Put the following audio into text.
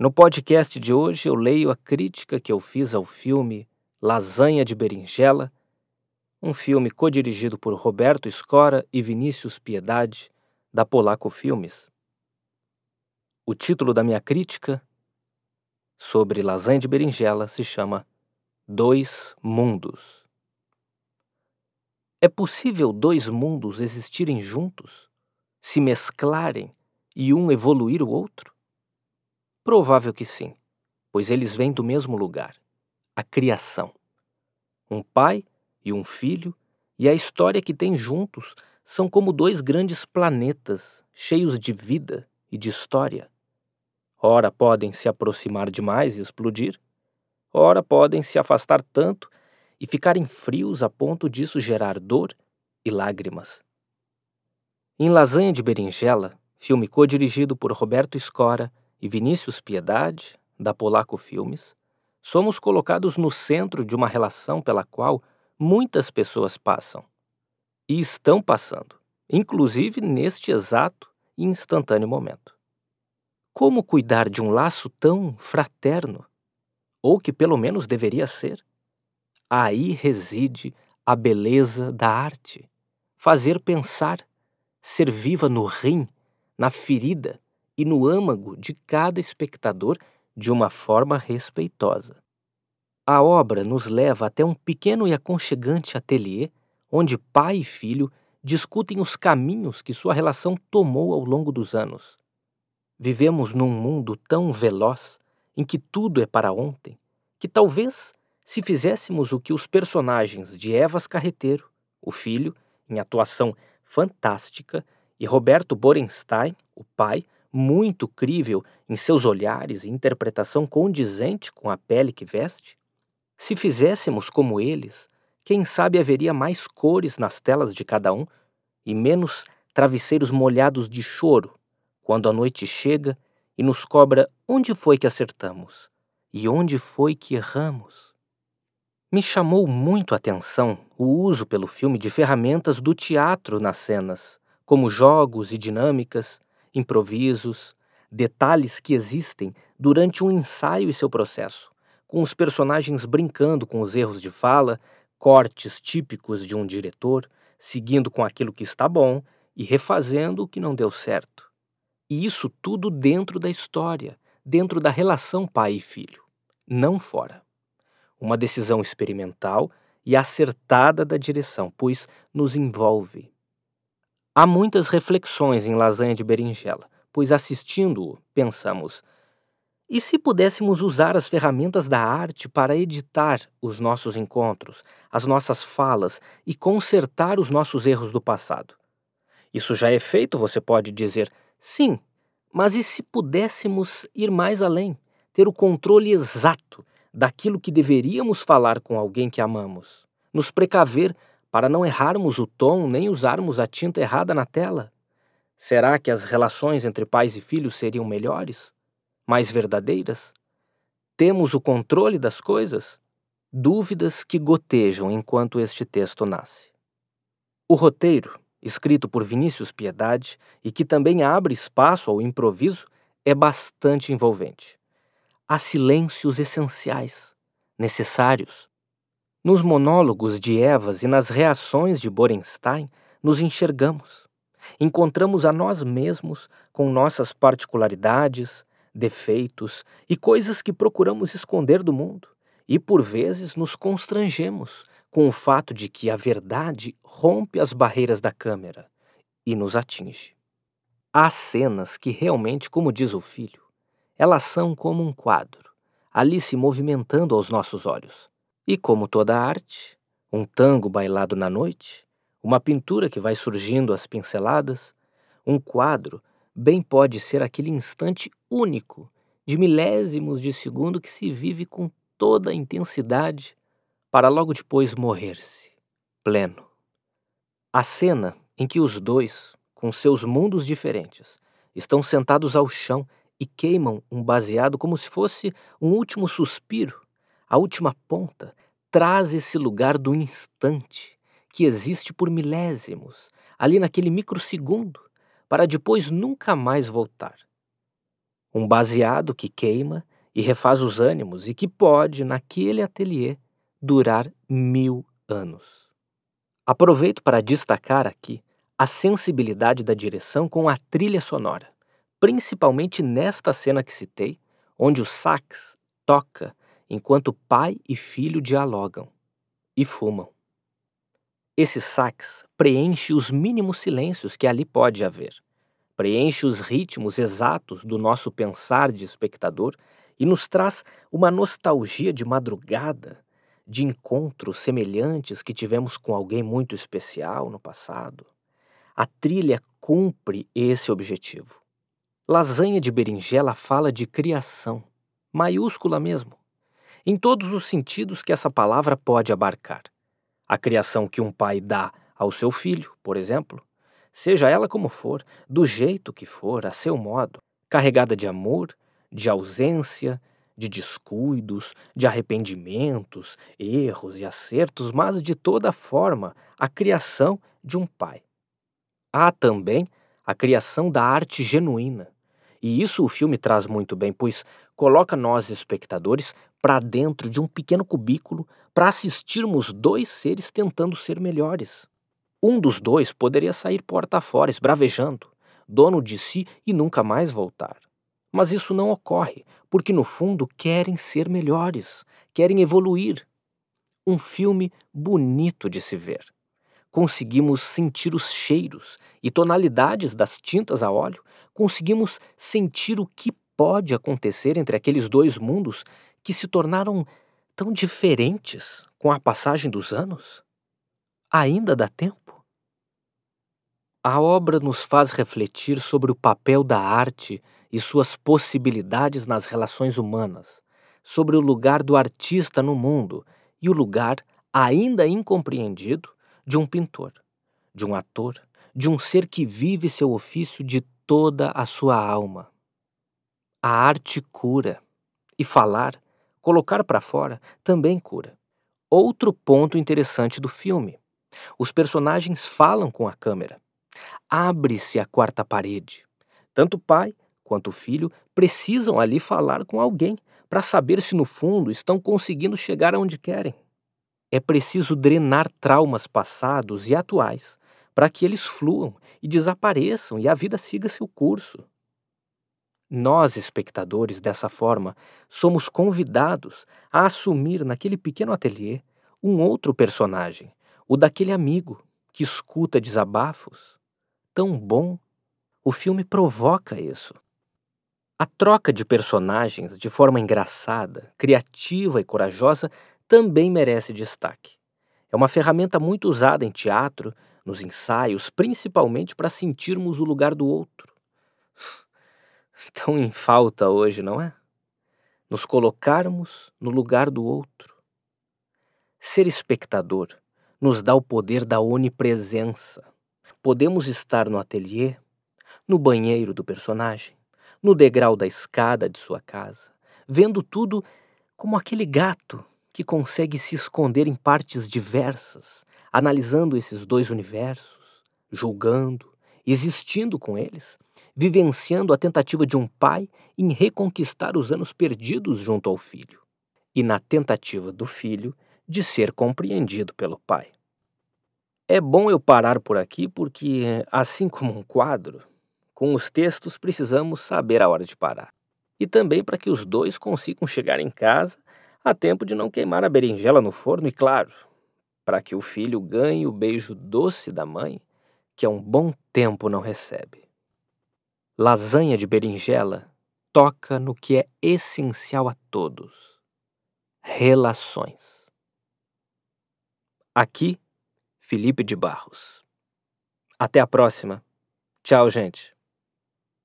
No podcast de hoje eu leio a crítica que eu fiz ao filme Lasanha de Berinjela, um filme co-dirigido por Roberto Escora e Vinícius Piedade, da Polaco Filmes. O título da minha crítica sobre Lasanha de Berinjela se chama Dois Mundos. É possível dois mundos existirem juntos, se mesclarem e um evoluir o outro? Provável que sim, pois eles vêm do mesmo lugar a criação. Um pai e um filho, e a história que têm juntos são como dois grandes planetas cheios de vida e de história. Ora podem se aproximar demais e explodir, ora podem se afastar tanto e ficarem frios a ponto disso gerar dor e lágrimas. Em Lasanha de Berinjela, filme co-dirigido por Roberto Escora e Vinícius Piedade, da Polaco Filmes, somos colocados no centro de uma relação pela qual muitas pessoas passam. E estão passando, inclusive neste exato e instantâneo momento. Como cuidar de um laço tão fraterno? Ou que pelo menos deveria ser? Aí reside a beleza da arte. Fazer pensar, ser viva no rim, na ferida e no âmago de cada espectador de uma forma respeitosa. A obra nos leva até um pequeno e aconchegante ateliê onde pai e filho discutem os caminhos que sua relação tomou ao longo dos anos. Vivemos num mundo tão veloz em que tudo é para ontem, que talvez, se fizéssemos o que os personagens de Evas Carreteiro, o filho, em atuação fantástica, e Roberto Borenstein, o pai, muito crível em seus olhares e interpretação condizente com a pele que veste? Se fizéssemos como eles, quem sabe haveria mais cores nas telas de cada um e menos travesseiros molhados de choro quando a noite chega e nos cobra onde foi que acertamos e onde foi que erramos. Me chamou muito a atenção o uso pelo filme de ferramentas do teatro nas cenas, como jogos e dinâmicas, improvisos, detalhes que existem durante um ensaio e seu processo, com os personagens brincando com os erros de fala, cortes típicos de um diretor, seguindo com aquilo que está bom e refazendo o que não deu certo. E isso tudo dentro da história, dentro da relação pai e filho, não fora. Uma decisão experimental e acertada da direção, pois nos envolve, Há muitas reflexões em Lasanha de Berinjela, pois assistindo-o, pensamos: e se pudéssemos usar as ferramentas da arte para editar os nossos encontros, as nossas falas e consertar os nossos erros do passado? Isso já é feito, você pode dizer, sim, mas e se pudéssemos ir mais além, ter o controle exato daquilo que deveríamos falar com alguém que amamos, nos precaver para não errarmos o tom nem usarmos a tinta errada na tela? Será que as relações entre pais e filhos seriam melhores? Mais verdadeiras? Temos o controle das coisas? Dúvidas que gotejam enquanto este texto nasce. O roteiro, escrito por Vinícius Piedade e que também abre espaço ao improviso, é bastante envolvente. Há silêncios essenciais, necessários, nos monólogos de Evas e nas reações de Borenstein, nos enxergamos. Encontramos a nós mesmos com nossas particularidades, defeitos e coisas que procuramos esconder do mundo, e por vezes nos constrangemos com o fato de que a verdade rompe as barreiras da câmera e nos atinge. Há cenas que realmente, como diz o filho, elas são como um quadro, ali se movimentando aos nossos olhos. E como toda arte, um tango bailado na noite, uma pintura que vai surgindo às pinceladas, um quadro bem pode ser aquele instante único, de milésimos de segundo que se vive com toda a intensidade para logo depois morrer-se, pleno. A cena em que os dois, com seus mundos diferentes, estão sentados ao chão e queimam um baseado como se fosse um último suspiro a última ponta traz esse lugar do instante que existe por milésimos, ali naquele microsegundo, para depois nunca mais voltar. Um baseado que queima e refaz os ânimos e que pode, naquele ateliê, durar mil anos. Aproveito para destacar aqui a sensibilidade da direção com a trilha sonora, principalmente nesta cena que citei, onde o sax toca enquanto pai e filho dialogam e fumam. Esse sax preenche os mínimos silêncios que ali pode haver, preenche os ritmos exatos do nosso pensar de espectador e nos traz uma nostalgia de madrugada, de encontros semelhantes que tivemos com alguém muito especial no passado. A trilha cumpre esse objetivo. Lasanha de berinjela fala de criação, maiúscula mesmo em todos os sentidos que essa palavra pode abarcar. A criação que um pai dá ao seu filho, por exemplo, seja ela como for, do jeito que for, a seu modo, carregada de amor, de ausência, de descuidos, de arrependimentos, erros e acertos, mas de toda forma a criação de um pai. Há também a criação da arte genuína. E isso o filme traz muito bem, pois coloca nós espectadores para dentro de um pequeno cubículo para assistirmos dois seres tentando ser melhores. Um dos dois poderia sair porta fora, esbravejando, dono de si e nunca mais voltar. Mas isso não ocorre, porque no fundo querem ser melhores, querem evoluir. Um filme bonito de se ver. Conseguimos sentir os cheiros e tonalidades das tintas a óleo, conseguimos sentir o que pode acontecer entre aqueles dois mundos que se tornaram tão diferentes com a passagem dos anos? Ainda dá tempo? A obra nos faz refletir sobre o papel da arte e suas possibilidades nas relações humanas, sobre o lugar do artista no mundo e o lugar, ainda incompreendido, de um pintor, de um ator, de um ser que vive seu ofício de toda a sua alma. A arte cura, e falar Colocar para fora também cura. Outro ponto interessante do filme: os personagens falam com a câmera. Abre-se a quarta parede. Tanto o pai quanto o filho precisam ali falar com alguém para saber se no fundo estão conseguindo chegar aonde querem. É preciso drenar traumas passados e atuais para que eles fluam e desapareçam e a vida siga seu curso. Nós, espectadores, dessa forma, somos convidados a assumir naquele pequeno ateliê um outro personagem, o daquele amigo que escuta desabafos. Tão bom! O filme provoca isso. A troca de personagens de forma engraçada, criativa e corajosa também merece destaque. É uma ferramenta muito usada em teatro, nos ensaios, principalmente para sentirmos o lugar do outro tão em falta hoje, não é? Nos colocarmos no lugar do outro. Ser espectador nos dá o poder da onipresença. Podemos estar no ateliê, no banheiro do personagem, no degrau da escada de sua casa, vendo tudo como aquele gato que consegue se esconder em partes diversas, analisando esses dois universos, julgando, existindo com eles vivenciando a tentativa de um pai em reconquistar os anos perdidos junto ao filho, e na tentativa do filho de ser compreendido pelo pai. É bom eu parar por aqui porque, assim como um quadro, com os textos precisamos saber a hora de parar. E também para que os dois consigam chegar em casa a tempo de não queimar a berinjela no forno e, claro, para que o filho ganhe o beijo doce da mãe que há um bom tempo não recebe. Lasanha de berinjela toca no que é essencial a todos: relações. Aqui, Felipe de Barros. Até a próxima. Tchau, gente.